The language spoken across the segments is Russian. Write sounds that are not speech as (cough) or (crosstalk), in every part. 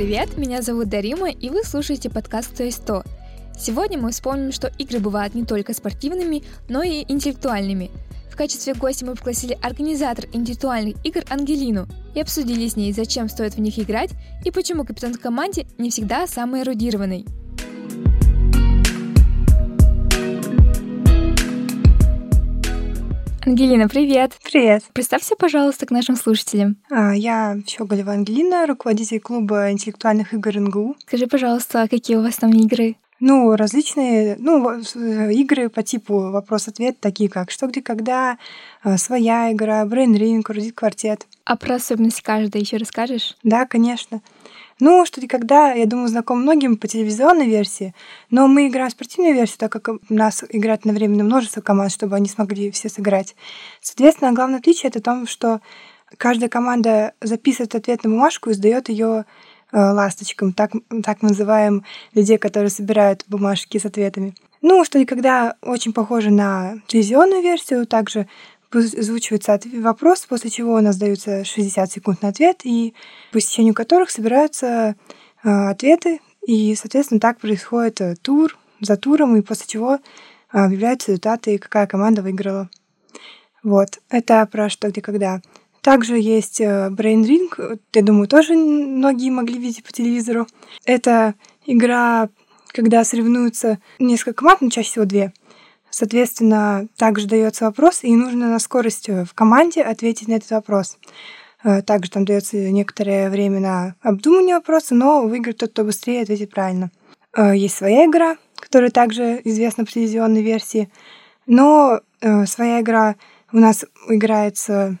привет! Меня зовут Дарима, и вы слушаете подкаст «100 100». Сегодня мы вспомним, что игры бывают не только спортивными, но и интеллектуальными. В качестве гостя мы пригласили организатор интеллектуальных игр Ангелину и обсудили с ней, зачем стоит в них играть и почему капитан в команде не всегда самый эрудированный. Ангелина, привет! Привет! Представься, пожалуйста, к нашим слушателям. А, я Щеголева Ангелина, руководитель клуба интеллектуальных игр НГУ. Скажи, пожалуйста, какие у вас там игры? Ну, различные ну, игры по типу вопрос-ответ, такие как «Что, где, когда», а, «Своя игра», «Brain Ring», «Рудит квартет». А про особенности каждой еще расскажешь? Да, конечно. Ну, что когда, я думаю, знаком многим по телевизионной версии, но мы играем спортивную версию, так как у нас играет одновременно множество команд, чтобы они смогли все сыграть. Соответственно, главное отличие это в том, что каждая команда записывает ответ на бумажку и сдает ее э, ласточкам, так, так называем людей, которые собирают бумажки с ответами. Ну, что и когда очень похоже на телевизионную версию, также озвучивается вопрос, после чего у нас даются 60 секунд на ответ, и по истечению которых собираются э, ответы, и, соответственно, так происходит э, тур за туром, и после чего э, объявляются результаты, какая команда выиграла. Вот, это про что, где, когда. Также есть Brain Ring, я думаю, тоже многие могли видеть по телевизору. Это игра, когда соревнуются несколько команд, но чаще всего две. Соответственно, также дается вопрос, и нужно на скорость э, в команде ответить на этот вопрос. Э, также там дается некоторое время на обдумывание вопроса, но выиграет тот, кто быстрее ответит правильно. Э, есть своя игра, которая также известна в телевизионной версии, но своя игра у нас играется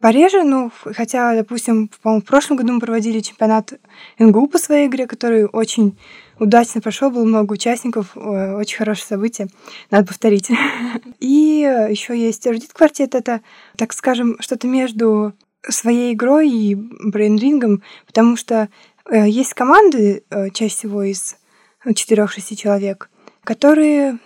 пореже, ну, хотя, допустим, по-моему, в прошлом году мы проводили чемпионат НГУ по своей игре, который очень удачно прошел, было много участников, очень хорошее событие, надо повторить. (laughs) И еще есть Эрудит квартет, это, так скажем, что-то между своей игрой и брейнрингом, потому что э, есть команды, э, чаще всего из четырех-шести человек, которые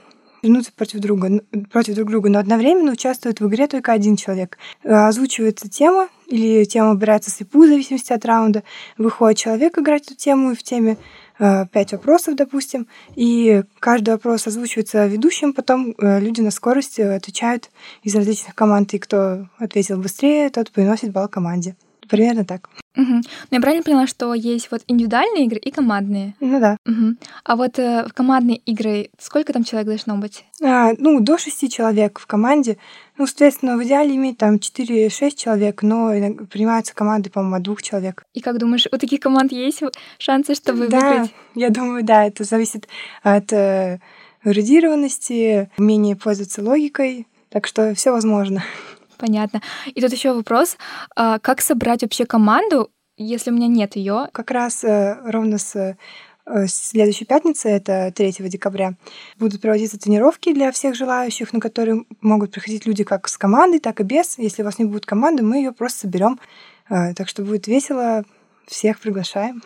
вернуться против друга, против друг друга, но одновременно участвует в игре только один человек. Э, озвучивается тема, или тема выбирается слепую, в зависимости от раунда. Выходит человек играть эту тему, и в теме э, пять вопросов, допустим, и каждый вопрос озвучивается ведущим, потом э, люди на скорости отвечают из различных команд, и кто ответил быстрее, тот приносит балл команде. Примерно так. Угу. Ну, я правильно поняла, что есть вот индивидуальные игры и командные? Ну да. Угу. А вот э, в командные игры сколько там человек должно быть? А, ну, до шести человек в команде. Ну, соответственно, в идеале иметь там 4-6 человек, но принимаются команды, по-моему, от двух человек. И как думаешь, у таких команд есть шансы, чтобы да, выиграть? я думаю, да, это зависит от э, эрудированности, умения пользоваться логикой, так что все возможно. Понятно. И тут еще вопрос, а как собрать вообще команду, если у меня нет ее? Как раз э, ровно с э, следующей пятницы, это 3 декабря, будут проводиться тренировки для всех желающих, на которые могут приходить люди как с командой, так и без. Если у вас не будет команды, мы ее просто соберем. Э, так что будет весело, всех приглашаем.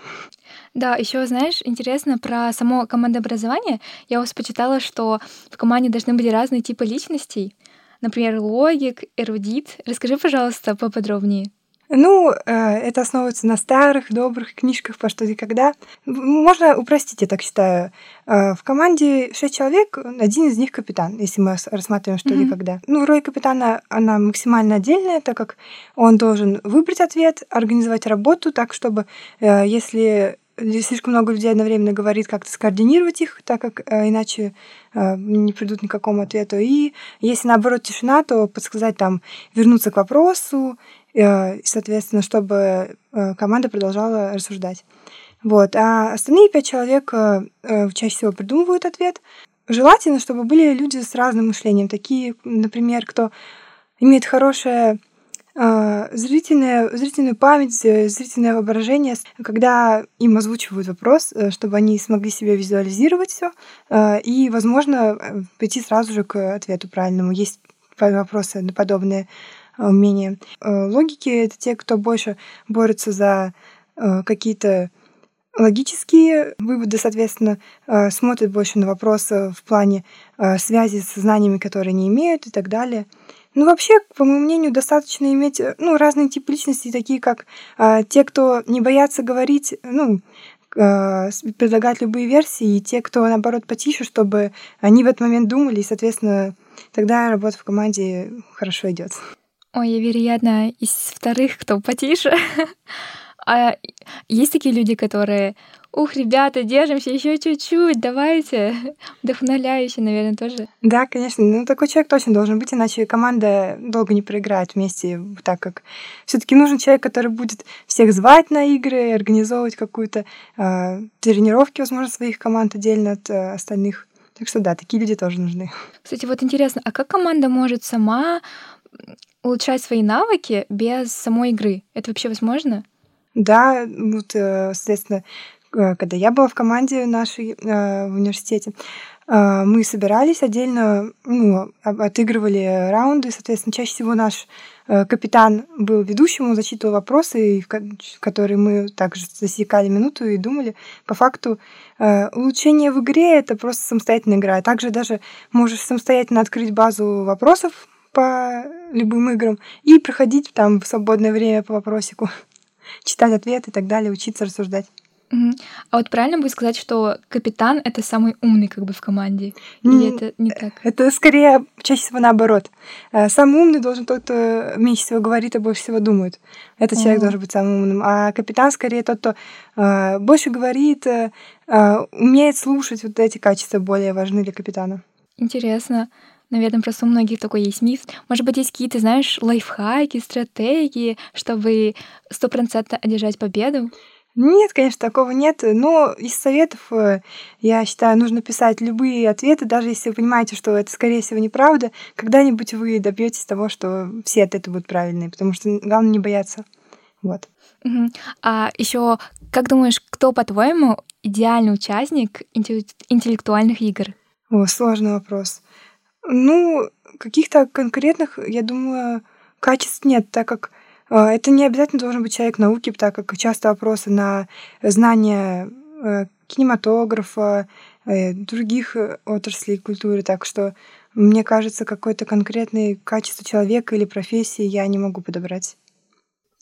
Да, еще знаешь, интересно про само командообразование. Я у вас почитала, что в команде должны быть разные типы личностей например, логик, эрудит. Расскажи, пожалуйста, поподробнее. Ну, э, это основывается на старых, добрых книжках по что и когда. Можно упростить, я так считаю. Э, в команде шесть человек, один из них капитан, если мы рассматриваем что mm-hmm. и когда. Ну, роль капитана, она максимально отдельная, так как он должен выбрать ответ, организовать работу так, чтобы э, слишком много людей одновременно говорит, как-то скоординировать их, так как э, иначе э, не придут ни к какому ответу. И если наоборот тишина, то подсказать там вернуться к вопросу, э, соответственно, чтобы э, команда продолжала рассуждать. Вот. А остальные пять человек э, э, чаще всего придумывают ответ. Желательно, чтобы были люди с разным мышлением. Такие, например, кто имеет хорошее зрительная, зрительную память, зрительное воображение, когда им озвучивают вопрос, э, чтобы они смогли себе визуализировать все э, и, возможно, э, прийти сразу же к ответу правильному. Есть вопросы на подобные умения. Логики — это те, кто больше борется за какие-то логические выводы, соответственно, смотрят больше на вопросы в плане связи с знаниями, которые они имеют и так далее. Ну, вообще, по моему мнению, достаточно иметь э, ну, разные типы личностей, такие как э, те, кто не боятся говорить, ну, э, предлагать любые версии, и те, кто, наоборот, потише, чтобы они в этот момент думали, и, соответственно, тогда работа в команде хорошо идет. Ой, я вероятно из вторых, кто потише. (laughs) А есть такие люди, которые ух, ребята, держимся еще чуть-чуть, давайте. (laughs) Вдохновляющие, наверное, тоже. Да, конечно. Ну, такой человек точно должен быть, иначе команда долго не проиграет вместе, так как все таки нужен человек, который будет всех звать на игры, организовывать какую-то э, тренировки, возможно, своих команд отдельно от э, остальных. Так что да, такие люди тоже нужны. (laughs) Кстати, вот интересно, а как команда может сама улучшать свои навыки без самой игры? Это вообще возможно? Да, вот, э, соответственно, когда я была в команде нашей э, в университете, э, мы собирались отдельно, ну, отыгрывали раунды, соответственно, чаще всего наш капитан был ведущим, он зачитывал вопросы, которые мы также засекали минуту и думали. По факту улучшение в игре — это просто самостоятельная игра. Также даже можешь самостоятельно открыть базу вопросов по любым играм и проходить там в свободное время по вопросику, (laughs) читать ответы и так далее, учиться рассуждать. А вот правильно будет сказать, что капитан — это самый умный как бы в команде? Или М, это не так? Это скорее чаще всего наоборот. Э, Самый умный должен тот, кто меньше всего говорит, а больше всего думает. Этот человек О. должен быть самым умным. А капитан скорее тот, кто э, больше говорит, э, э, умеет слушать. Вот эти качества более важны для капитана. Интересно. Наверное, просто у многих такой есть миф. Может быть, есть какие-то, знаешь, лайфхаки, стратегии, чтобы стопроцентно одержать победу? Нет, конечно, такого нет. Но из советов, э, я считаю, нужно писать любые ответы, даже если вы понимаете, что это, скорее всего, неправда. Когда-нибудь вы добьетесь того, что все ответы будут правильные, потому что главное не бояться. Вот. Мгм. А еще, как думаешь, кто, по-твоему, идеальный участник интеллек- интеллектуальных игр? О, сложный вопрос. Ну, каких-то конкретных, я думаю, качеств нет, так как это не обязательно должен быть человек науки, так как часто вопросы на знание э, кинематографа, э, других э, отраслей культуры. Так что, мне кажется, какое-то конкретное качество человека или профессии я не могу подобрать.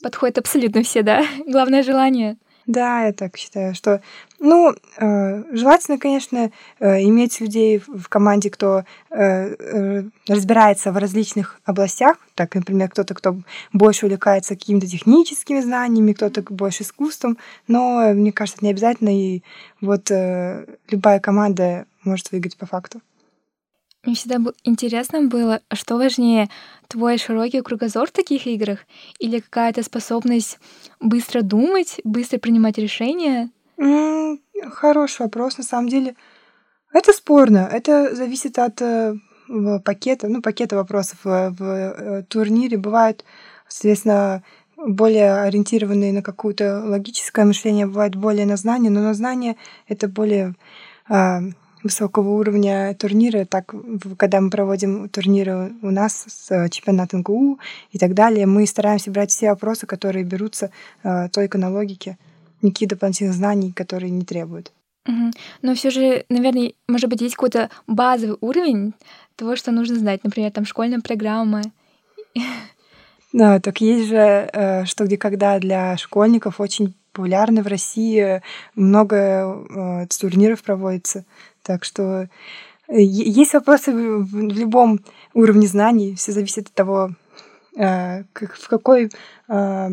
Подходит абсолютно все, да? Главное желание. Да, я так считаю, что, ну, э, желательно, конечно, э, иметь людей в команде, кто э, э, разбирается в различных областях. Так, например, кто-то, кто больше увлекается какими-то техническими знаниями, кто-то больше искусством. Но мне кажется, это не обязательно, и вот э, любая команда может выиграть по факту. Мне всегда интересно было, а что важнее, твой широкий кругозор в таких играх или какая-то способность быстро думать, быстро принимать решения? М, Хороший вопрос, на самом деле. Это спорно. Это зависит от э, пакета, ну, пакета вопросов в, в, э, турнире. Бывают, соответственно, более ориентированные на какое-то логическое мышление, бывают более на знание, но на знание это более а, высокого уровня турниры. Так, когда мы проводим турниры у нас с э, чемпионат НГУ и так далее, мы стараемся брать все вопросы, которые берутся э, только на логике, никаких дополнительных знаний, которые не требуют. Мгм. Но все же, наверное, может быть, есть какой-то базовый уровень того, что нужно знать, например, там школьная программа. (laughs) Да, так есть же э, что где когда для школьников очень популярны в России, много э, турниров проводится. Так что э, есть вопросы в, любом уровне знаний, все зависит от того, э, в какой э,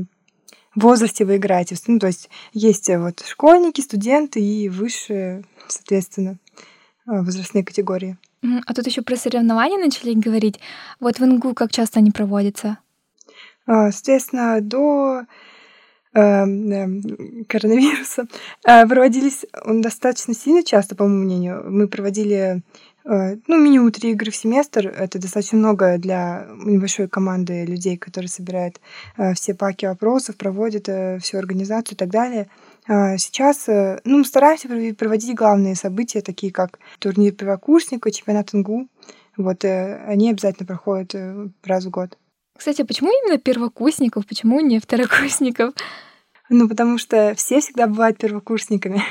возрасте вы играете. Ну, то есть есть вот школьники, студенты и высшие, соответственно, возрастные категории. А тут еще про соревнования начали говорить. Вот в НГУ как часто они проводятся? А, Соответственно, до коронавируса э, проводились он достаточно сильно часто, по моему мнению. Мы проводили э, ну, минимум три игры в семестр. Это достаточно много для небольшой команды людей, которые собирают э, все паки вопросов, проводят всю организацию и так далее. А Сейчас ну, мы стараемся проводить главные события, такие как турнир первокурсника, чемпионат НГУ. Вот они обязательно проходят раз в год. Кстати, а почему именно первокурсников, почему не второкурсников? Ну, потому что все всегда бывают первокурсниками.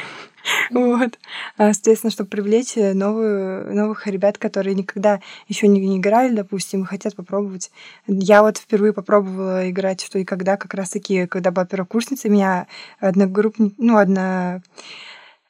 Вот. А, соответственно, чтобы привлечь новую, новых ребят, которые никогда еще не, не играли, допустим, и хотят попробовать. Я вот впервые попробовала играть что и когда, как раз-таки, когда была первокурсница, меня одна группа, ну, одна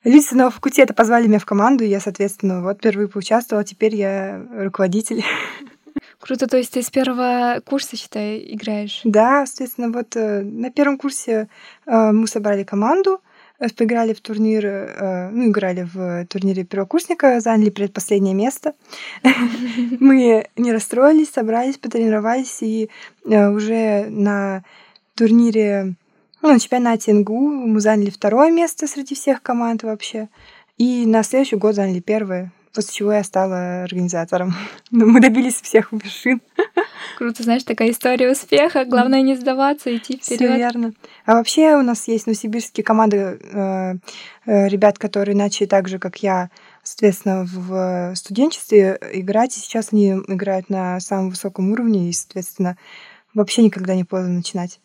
Люди с одного факультета позвали меня в команду, и я, соответственно, вот впервые поучаствовала, теперь я руководитель. (laughs) Круто, то есть ты с первого курса, считай, играешь? Да, соответственно, вот э, на первом курсе э, мы собрали команду, э, поиграли в турнир, ну, играли в турнире первокурсника, заняли предпоследнее место. (laughs) Мы не расстроились, собрались, потренировались, и уже на турнире ну, на чемпионате НГУ мы заняли второе место среди всех команд вообще. И на следующий год заняли первое, после чего я стала организатором. Но (laughs) ну, мы добились всех вершин. Круто, знаешь, такая история успеха. Главное не сдаваться, идти вперед. Все верно. А вообще у нас есть новосибирские команды э, э, ребят, которые начали так же, как я, соответственно, в студенчестве играть. И сейчас они играют на самом высоком уровне, и, соответственно, вообще никогда не поздно начинать.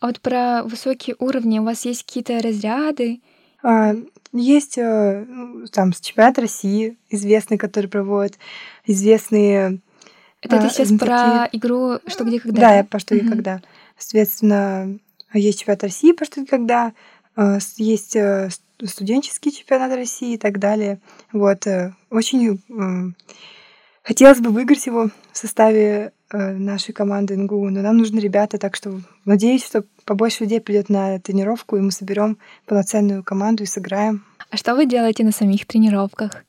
А вот про высокие уровни у вас есть какие-то разряды? А, есть э, там чемпионат России известный, который проводит известные Это ты а, сейчас про игру «Что, где, когда», Да, я по что и когда. Соответственно, есть чемпионат России по что и когда, а, есть э, студенческий чемпионат России и так далее. Вот. Э, очень хотелось бы выиграть его в составе Э, нашей команды НГУ, но нам нужны ребята, так что надеюсь, что побольше людей придет на тренировку, и мы соберем полноценную команду и сыграем. А что вы делаете на самих тренировках?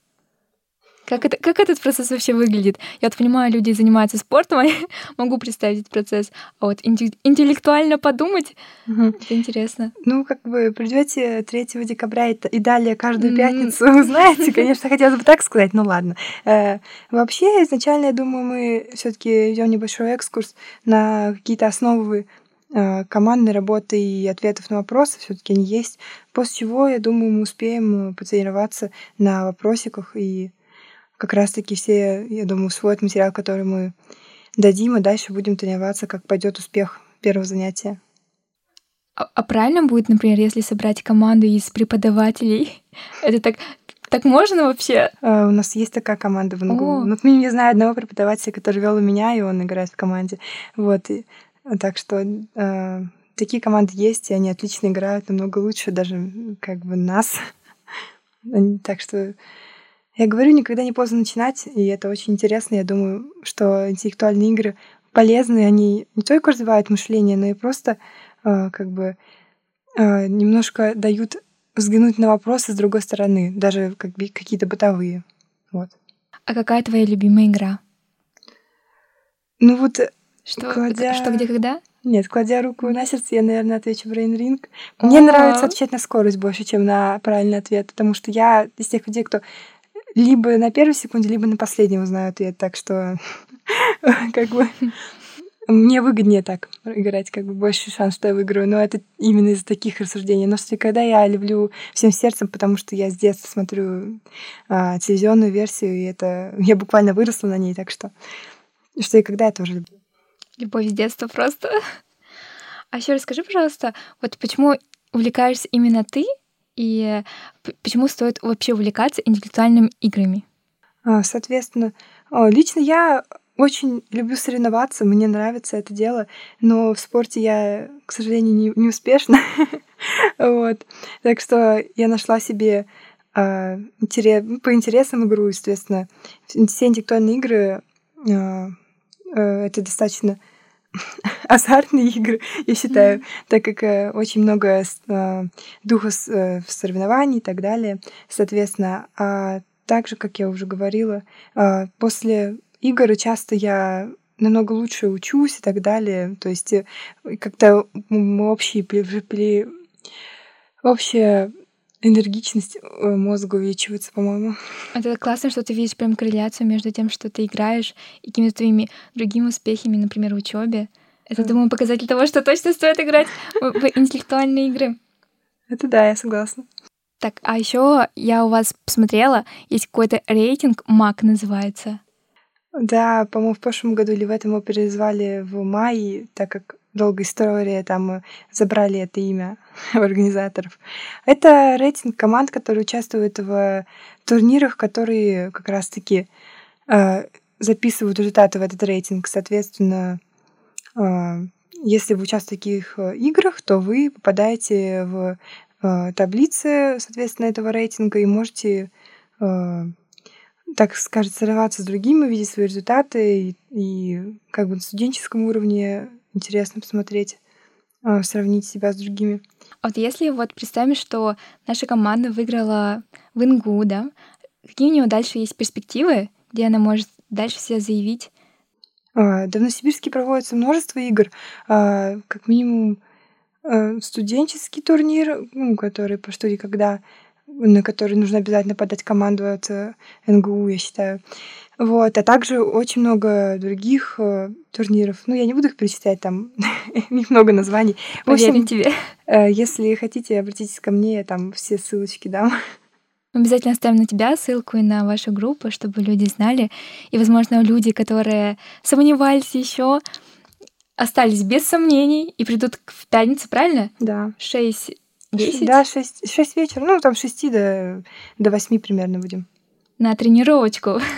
Как, это, как этот процесс вообще выглядит? Я вот понимаю, люди занимаются спортом, (laughs) а я могу представить этот процесс. А вот интеллектуально подумать, угу. это интересно. Ну, как бы придете 3 декабря и, и далее каждую пятницу (laughs) узнаете. Конечно, хотелось бы так сказать, ну ладно. Э, вообще, изначально, я думаю, мы все таки ведем небольшой экскурс на какие-то основы э, командной работы и ответов на вопросы все таки они есть. После чего, я думаю, мы успеем потренироваться на вопросиках и как раз-таки все, я думаю, усвоят материал, который мы дадим, и дальше будем тренироваться, как пойдет успех первого занятия. А, а правильно будет, например, если собрать команду из преподавателей? (laughs) Это так так можно вообще? Uh, у нас есть такая команда в НГУ. Oh. Ну, я знаю одного преподавателя, который вел у меня, и он играет в команде. Вот. И, так что uh, такие команды есть, и они отлично играют, намного лучше даже как бы нас. (laughs) так что я говорю, никогда не поздно начинать, и это очень интересно. Я думаю, что интеллектуальные игры полезны, они не только развивают мышление, но и просто э, как бы э, немножко дают взглянуть на вопросы с другой стороны, даже как бы какие-то бытовые. Вот. А какая твоя любимая игра? Ну вот что, кладя... что где, когда? Нет, кладя руку на сердце, я, наверное, отвечу Brain Ring. Мне нравится отвечать на скорость больше, чем на правильный ответ, потому что я из тех людей, кто либо на первой секунде, либо на последней узнаю ответ. Так что (laughs) как бы мне выгоднее так играть, как бы больше шанс, что я выиграю. Но это именно из таких рассуждений. Но что когда я люблю всем сердцем, потому что я с детства смотрю а, телевизионную версию, и это я буквально выросла на ней, так что что и когда я тоже люблю. Любовь с детства просто. А еще расскажи, пожалуйста, вот почему увлекаешься именно ты и почему стоит вообще увлекаться интеллектуальными играми? А, соответственно, лично я очень люблю соревноваться, мне нравится это дело, но в спорте я, к сожалению, не, не успешна. (laughs) вот. Так что я нашла себе э, интерес, по интересам игру, естественно. Все интеллектуальные игры э, это достаточно (laughs) азартные игры, я считаю, mm-hmm. так как э, очень много э, духа э, в соревнований и так далее. Соответственно, а также, как я уже говорила, э, после игр часто я намного лучше учусь и так далее. То есть э, как-то общие при, общая энергичность э, мозга увеличивается, по-моему. Это классно, что ты видишь прям корреляцию между тем, что ты играешь, и какими-то твоими другими успехами, например, в учебе. Это, думаю, показатель того, что точно стоит играть в, в интеллектуальные игры. Это да, я согласна. Так, а еще я у вас посмотрела, есть какой-то рейтинг, МАК называется. Да, по-моему, в прошлом году или в этом его перезвали в мае, так как долгая история, там забрали это имя (laughs) у организаторов. Это рейтинг команд, которые участвуют в турнирах, которые как раз-таки э, записывают результаты в этот рейтинг. Соответственно, э, если вы участвуете в таких э, играх, то вы попадаете в э, таблицы, соответственно, этого рейтинга и можете э, так скажем, соревноваться с другими, увидеть свои результаты и, и как бы на студенческом уровне интересно посмотреть, сравнить себя с другими. Вот если вот представим, что наша команда выиграла в Ингу, да, какие у нее дальше есть перспективы, где она может дальше себя заявить? А, да в Новосибирске проводится множество игр, а, как минимум студенческий турнир, ну, который по что и когда на который нужно обязательно подать команду от НГУ, я считаю. Вот, а также очень много других э, турниров. Ну, я не буду их перечислять, там (laughs) них много названий. В общем, тебе. Э, если хотите, обратитесь ко мне, я там все ссылочки дам. Обязательно оставим на тебя ссылку и на вашу группу, чтобы люди знали. И, возможно, люди, которые сомневались еще, остались без сомнений и придут в пятницу, правильно? Да. Шесть 10? Да, 6, 6 вечера. Ну, там 6 до, до 8 примерно будем. На тренировочку. (laughs)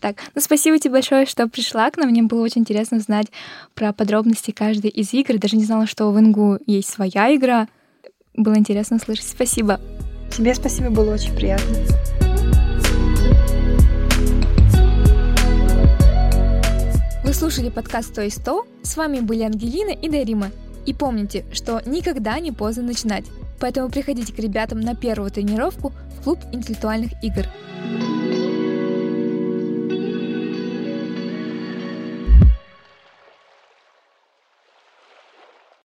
Так, ну спасибо тебе большое, что пришла к нам. Мне было очень интересно знать про подробности каждой из игр. Даже не знала, что в Ингу есть своя игра. Было интересно слышать. Спасибо. Тебе спасибо, было очень приятно. Вы слушали подкаст «100 и 100». С вами были Ангелина и Дарима. И помните, что никогда не поздно начинать. Поэтому приходите к ребятам на первую тренировку клуб интеллектуальных игр.